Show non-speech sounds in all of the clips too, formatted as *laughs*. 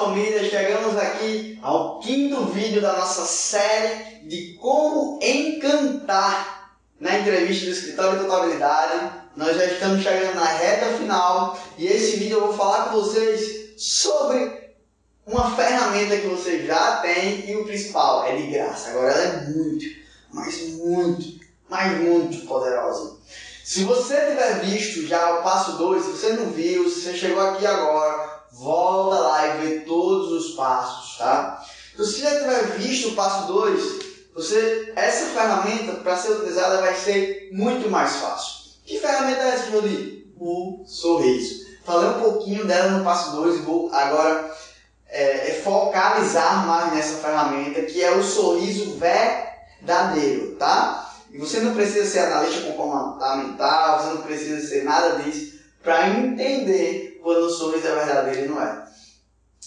família, chegamos aqui ao quinto vídeo da nossa série de como encantar na entrevista do escritório de contabilidade. Nós já estamos chegando na reta final e esse vídeo eu vou falar com vocês sobre uma ferramenta que você já tem e o principal, é de graça. Agora ela é muito, mas muito, mas muito poderosa. Se você tiver visto já o passo 2, se você não viu, se você chegou aqui agora, volta passos, tá? Então, se já tiver visto o passo 2, você, essa ferramenta, para ser utilizada, vai ser muito mais fácil. Que ferramenta é essa, Jodi? O sorriso. Falei um pouquinho dela no passo 2 e vou agora é, é, focalizar mais nessa ferramenta, que é o sorriso verdadeiro, tá? E você não precisa ser analista comportamental, você não precisa ser nada disso para entender quando o sorriso é verdadeiro e não é.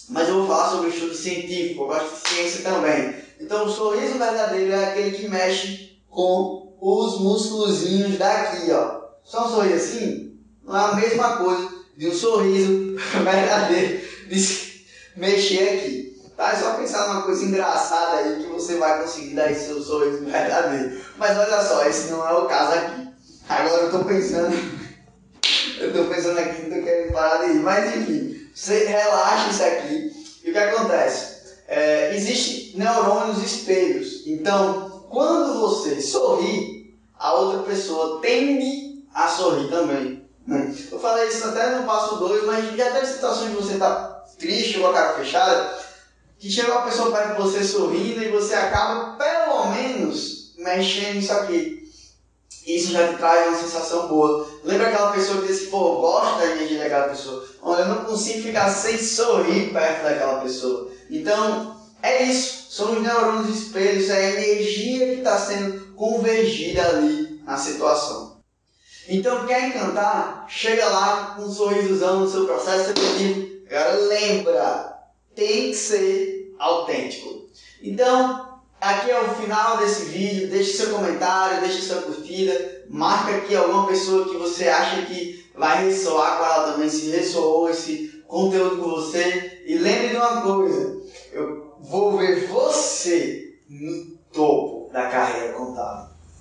Mas eu vou falar sobre o estudo científico, eu gosto de ciência também. Então, o sorriso verdadeiro é aquele que mexe com os músculozinhos daqui, ó. Só um sorriso assim não é a mesma coisa de um sorriso *laughs* verdadeiro de mexer aqui. Tá? É só pensar numa coisa engraçada aí que você vai conseguir dar esse seu sorriso verdadeiro. Mas olha só, esse não é o caso aqui. Agora eu tô pensando *laughs* eu tô pensando aqui, não tô querendo parar de ir. Mas enfim, você relaxa isso aqui. E o que acontece? É, Existem neurônios espelhos. Então, quando você sorri, a outra pessoa tende a sorrir também. Eu falei isso até no passo 2, mas já teve situações de você estar tá triste com a cara fechada, que chega uma pessoa perto de você sorrindo e você acaba pelo menos mexendo isso aqui isso já te traz uma sensação boa. Lembra aquela pessoa que disse, pô, gosto da energia daquela pessoa. Olha, eu não consigo ficar sem sorrir perto daquela pessoa. Então, é isso. São os neurônios espelhos, é a energia que está sendo convergida ali na situação. Então, quer encantar? Chega lá com um sorrisozão no seu processo seletivo. Agora, lembra, tem que ser autêntico. Então, Aqui é o final desse vídeo. Deixe seu comentário, deixe sua curtida. Marca aqui alguma pessoa que você acha que vai ressoar com ela também, se ressoou esse conteúdo com você. E lembre de uma coisa: eu